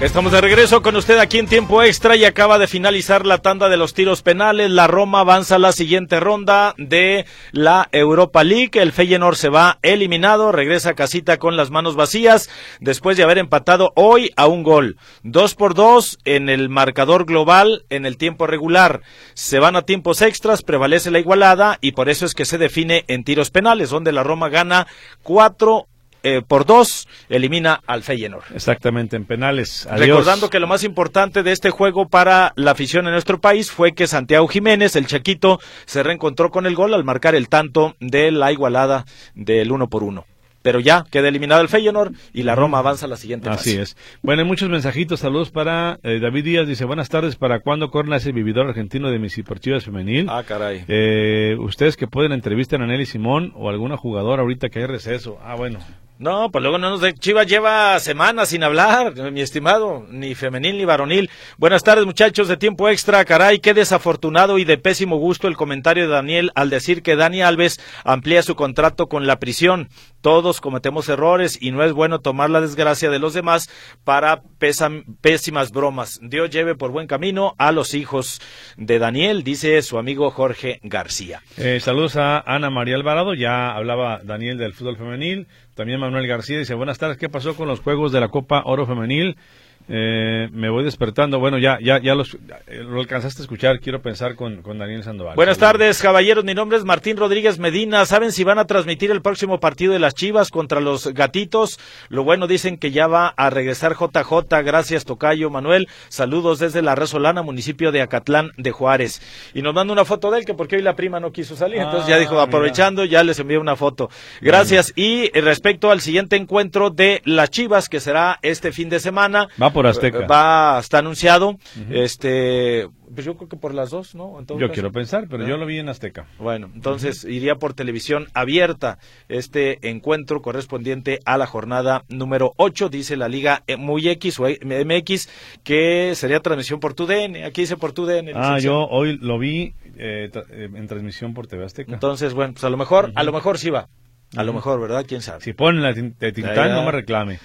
Estamos de regreso con usted aquí en tiempo extra y acaba de finalizar la tanda de los tiros penales. La Roma avanza a la siguiente ronda de la Europa League. El Feyenoord se va eliminado, regresa a casita con las manos vacías después de haber empatado hoy a un gol. Dos por dos en el marcador global en el tiempo regular. Se van a tiempos extras, prevalece la igualada y por eso es que se define en tiros penales, donde la Roma gana cuatro eh, por dos elimina al Feyenoord. Exactamente, en penales. Recordando que lo más importante de este juego para la afición en nuestro país fue que Santiago Jiménez, el Chaquito, se reencontró con el gol al marcar el tanto de la igualada del uno por uno pero ya queda eliminado el Feyenoord y la Roma avanza a la siguiente Así es. Bueno, hay muchos mensajitos, saludos para eh, David Díaz, dice, buenas tardes, ¿para cuándo corna ese vividor argentino de mis deportivas femenil? Ah, caray. Eh, ustedes que pueden entrevistar a Nelly Simón o alguna jugadora ahorita que hay receso. Ah, bueno, no, pues luego no nos de... Chivas lleva semanas sin hablar, mi estimado, ni femenil ni varonil. Buenas tardes, muchachos de tiempo extra. Caray, qué desafortunado y de pésimo gusto el comentario de Daniel al decir que Dani Alves amplía su contrato con la prisión. Todos cometemos errores y no es bueno tomar la desgracia de los demás para pésimas bromas. Dios lleve por buen camino a los hijos de Daniel, dice su amigo Jorge García. Eh, saludos a Ana María Alvarado, ya hablaba Daniel del fútbol femenil. También Manuel García dice, buenas tardes, ¿qué pasó con los juegos de la Copa Oro Femenil? Eh, me voy despertando. Bueno, ya, ya, ya los, eh, lo alcanzaste a escuchar. Quiero pensar con, con Daniel Sandoval. Buenas tardes, caballeros. Mi nombre es Martín Rodríguez Medina. ¿Saben si van a transmitir el próximo partido de las Chivas contra los Gatitos? Lo bueno dicen que ya va a regresar JJ. Gracias, Tocayo Manuel. Saludos desde la Resolana, municipio de Acatlán de Juárez. Y nos manda una foto de él, que porque hoy la prima no quiso salir. Entonces ya dijo, ah, aprovechando, ya les envié una foto. Gracias. Y respecto al siguiente encuentro de las Chivas, que será este fin de semana. Va por por Azteca. Va, está anunciado. Este, pues yo creo que por las dos, ¿no? yo quiero pensar, pero yo lo vi en Azteca. Bueno, entonces iría por televisión abierta este encuentro correspondiente a la jornada número 8, dice la Liga Muy X o MX, que sería transmisión por TUDN. Aquí dice por TUDN. Ah, yo hoy lo vi eh, eh, en transmisión por TV Azteca. Entonces, bueno, pues a lo mejor, a lo mejor sí va. A lo mejor, ¿verdad? ¿Quién sabe? Si ponen la de Tintán, no me reclame.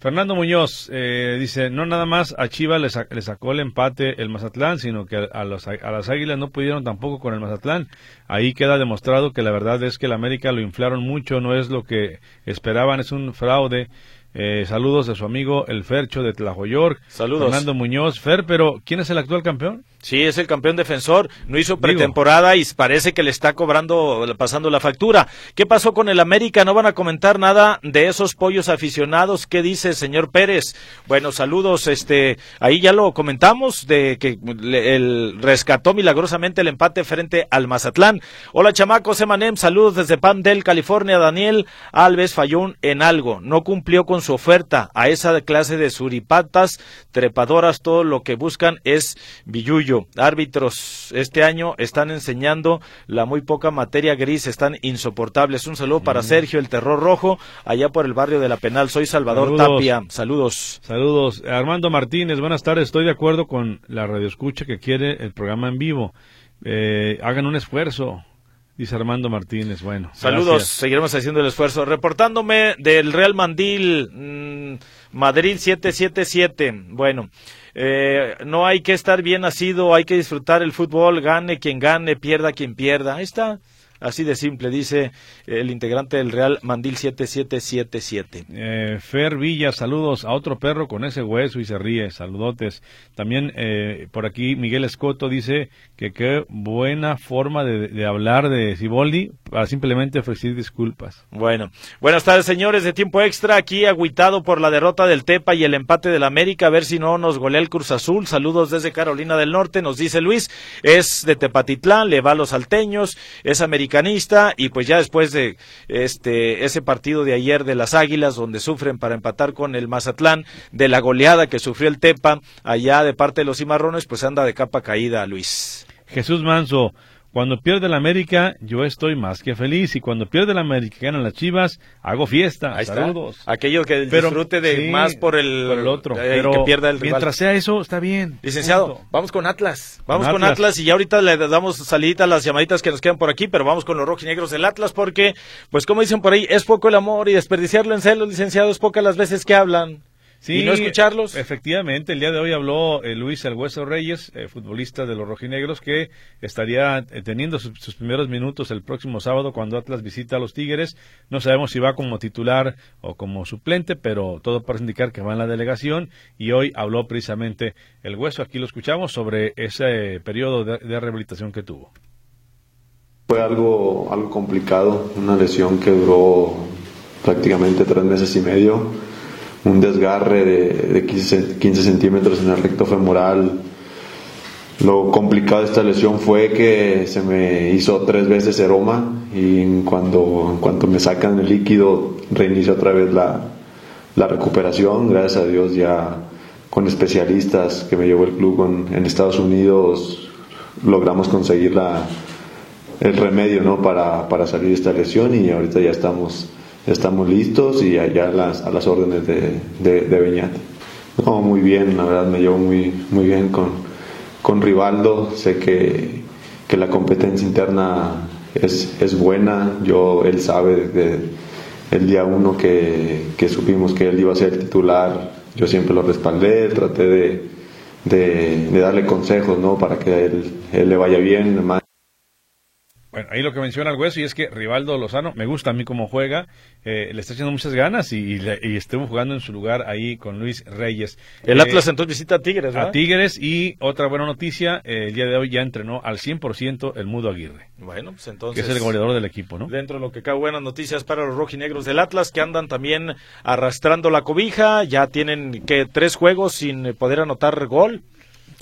Fernando Muñoz eh, dice, no nada más a Chivas le, sacó el empate el Mazatlán, sino que a, los, a, las Águilas no pudieron tampoco con el Mazatlán. Ahí queda demostrado que la verdad es que el América lo inflaron mucho, no es lo que esperaban, es un fraude. Eh, saludos a su amigo el Fercho de Tlajoyork. Saludos. Fernando Muñoz. Fer, pero ¿quién es el actual campeón? Sí, es el campeón defensor. No hizo pretemporada y parece que le está cobrando, pasando la factura. ¿Qué pasó con el América? No van a comentar nada de esos pollos aficionados. ¿Qué dice señor Pérez? Bueno, saludos. Este, ahí ya lo comentamos de que el rescató milagrosamente el empate frente al Mazatlán. Hola chamacos, Emanem. Saludos desde Del, California. Daniel Alves falló en algo. No cumplió con su oferta a esa clase de suripatas, trepadoras. Todo lo que buscan es billullo Árbitros este año están enseñando la muy poca materia gris, están insoportables. Un saludo para mm. Sergio, el terror rojo, allá por el barrio de la Penal. Soy Salvador Tapia. Saludos. Saludos. Armando Martínez, buenas tardes. Estoy de acuerdo con la radioescucha que quiere el programa en vivo. Eh, hagan un esfuerzo. Dice Armando Martínez, bueno. Saludos, seguiremos haciendo el esfuerzo. Reportándome del Real Mandil, mm, Madrid 777. Bueno, eh, no hay que estar bien nacido, hay que disfrutar el fútbol, gane quien gane, pierda quien pierda. Ahí está. Así de simple, dice el integrante del Real Mandil 7777. Eh, Fer Villa, saludos a otro perro con ese hueso y se ríe, saludotes. También eh, por aquí Miguel Escoto dice que qué buena forma de, hablar de Ciboldi para simplemente ofrecer disculpas. Bueno, buenas tardes señores de tiempo extra, aquí aguitado por la derrota del Tepa y el empate del América, a ver si no nos golea el Cruz Azul. Saludos desde Carolina del Norte, nos dice Luis, es de Tepatitlán, le va a los salteños, es americano y pues ya después de este ese partido de ayer de las Águilas donde sufren para empatar con el Mazatlán de la goleada que sufrió el Tepa allá de parte de los cimarrones pues anda de capa caída Luis. Jesús Manso, cuando pierde la América, yo estoy más que feliz. Y cuando pierde la América y ganan las Chivas, hago fiesta. Ahí Saludos. Está. Aquello que disfrute de más por el, otro. Eh, pero que pierda el mientras sea eso, está bien. Licenciado, vamos con Atlas. Vamos con, Atlas. y ya ahorita le damos salida a las llamaditas que nos quedan por aquí, pero vamos con los rojinegros del Atlas porque, pues como dicen por ahí, es poco el amor y desperdiciarlo en celos, licenciado, es pocas las veces que hablan. Sí, y no escucharlos. Efectivamente, el día de hoy habló eh, Luis El Hueso Reyes, eh, futbolista de los rojinegros, que estaría eh, teniendo sus primeros minutos el próximo sábado cuando Atlas visita a los Tigres. No sabemos si va como titular o como suplente, pero todo parece indicar que va en la delegación. Y hoy habló precisamente El Hueso, aquí lo escuchamos, sobre ese periodo de, de rehabilitación que tuvo. Fue algo, algo complicado, una lesión que duró prácticamente tres meses y medio un desgarre de, 15, centímetros en el recto femoral. Lo complicado de esta lesión fue que se me hizo tres veces eroma y cuando, en cuanto me sacan el líquido reinicio otra vez la, la recuperación. Gracias a Dios ya con especialistas que me llevó el club en Estados Unidos logramos conseguir la, el remedio ¿no? para, para salir de esta lesión y ahorita ya estamos estamos listos y allá las, a las órdenes de, de, Beñat. No, muy bien, la verdad me llevo muy, muy bien con, con Rivaldo, sé que, que la competencia interna es, es, buena, yo, él sabe desde el día uno que, que, supimos que él iba a ser titular, yo siempre lo respaldé, traté de, de, de darle consejos ¿no? para que él, él le vaya bien, bueno, ahí lo que menciona el hueso y es que Rivaldo Lozano, me gusta a mí cómo juega, eh, le está haciendo muchas ganas y, y, estuvo jugando en su lugar ahí con Luis Reyes. El eh, Atlas entonces visita a Tigres, ¿verdad? A Tigres y otra buena noticia, eh, el día de hoy ya entrenó al 100% el Mudo Aguirre. Bueno, pues entonces... Que es el goleador del equipo, ¿no? Dentro de lo que cae buenas noticias para los rojinegros del Atlas que andan también arrastrando la cobija, ya tienen que tres juegos sin poder anotar gol.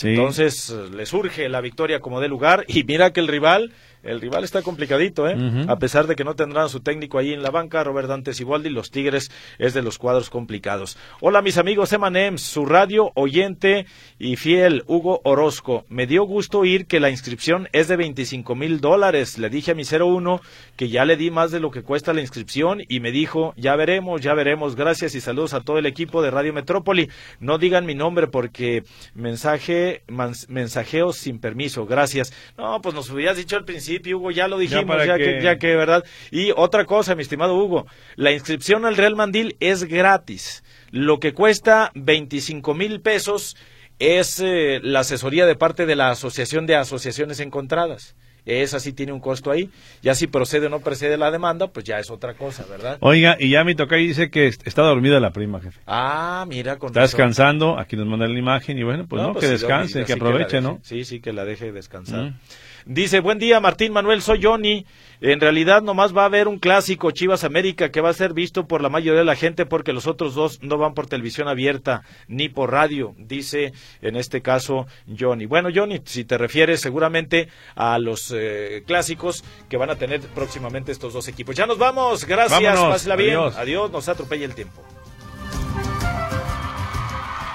Entonces le surge la victoria como de lugar y mira que el rival el rival está complicadito, ¿eh? A pesar de que no tendrán su técnico ahí en la banca, Robert Dante Siboldi, los Tigres es de los cuadros complicados. Hola, mis amigos Emanem, su radio oyente y fiel, Hugo Orozco. Me dio gusto oír que la inscripción es de 25 mil dólares. Le dije a mi 01 que ya le di más de lo que cuesta la inscripción y me dijo, ya veremos, ya veremos. Gracias y saludos a todo el equipo de Radio Metrópoli. No digan mi nombre porque mensaje, mensajeo sin permiso. Gracias. No, pues nos hubieras dicho al principio Hugo, ya lo dijimos, ya, que... ya, que... ¿verdad? Y otra cosa, mi estimado Hugo, la inscripción al Real Mandil es gratis. Lo que cuesta 25 mil pesos es eh, la asesoría de parte de la Asociación de Asociaciones Encontradas. Esa sí tiene un costo ahí. Ya si procede o no procede la demanda, pues ya es otra cosa, ¿verdad? Oiga, y ya mi toca dice que está dormida la prima, jefe. Ah, mira, con Está descansando, aquí nos mandan la imagen y bueno, pues no, pues que descanse, que aproveche, ¿no? Sí, sí, que la deje descansar. Mm. Dice, buen día Martín Manuel, soy Johnny. En realidad nomás va a haber un clásico Chivas América que va a ser visto por la mayoría de la gente porque los otros dos no van por televisión abierta ni por radio, dice en este caso Johnny. Bueno Johnny, si te refieres seguramente a los eh, clásicos que van a tener próximamente estos dos equipos. Ya nos vamos, gracias, pásela bien. Adiós. Adiós, nos atropella el tiempo.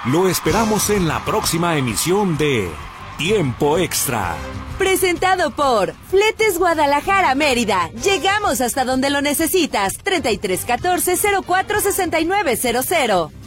Lo esperamos en la próxima emisión de Tiempo Extra. Presentado por Fletes Guadalajara Mérida. Llegamos hasta donde lo necesitas. 3314 046900.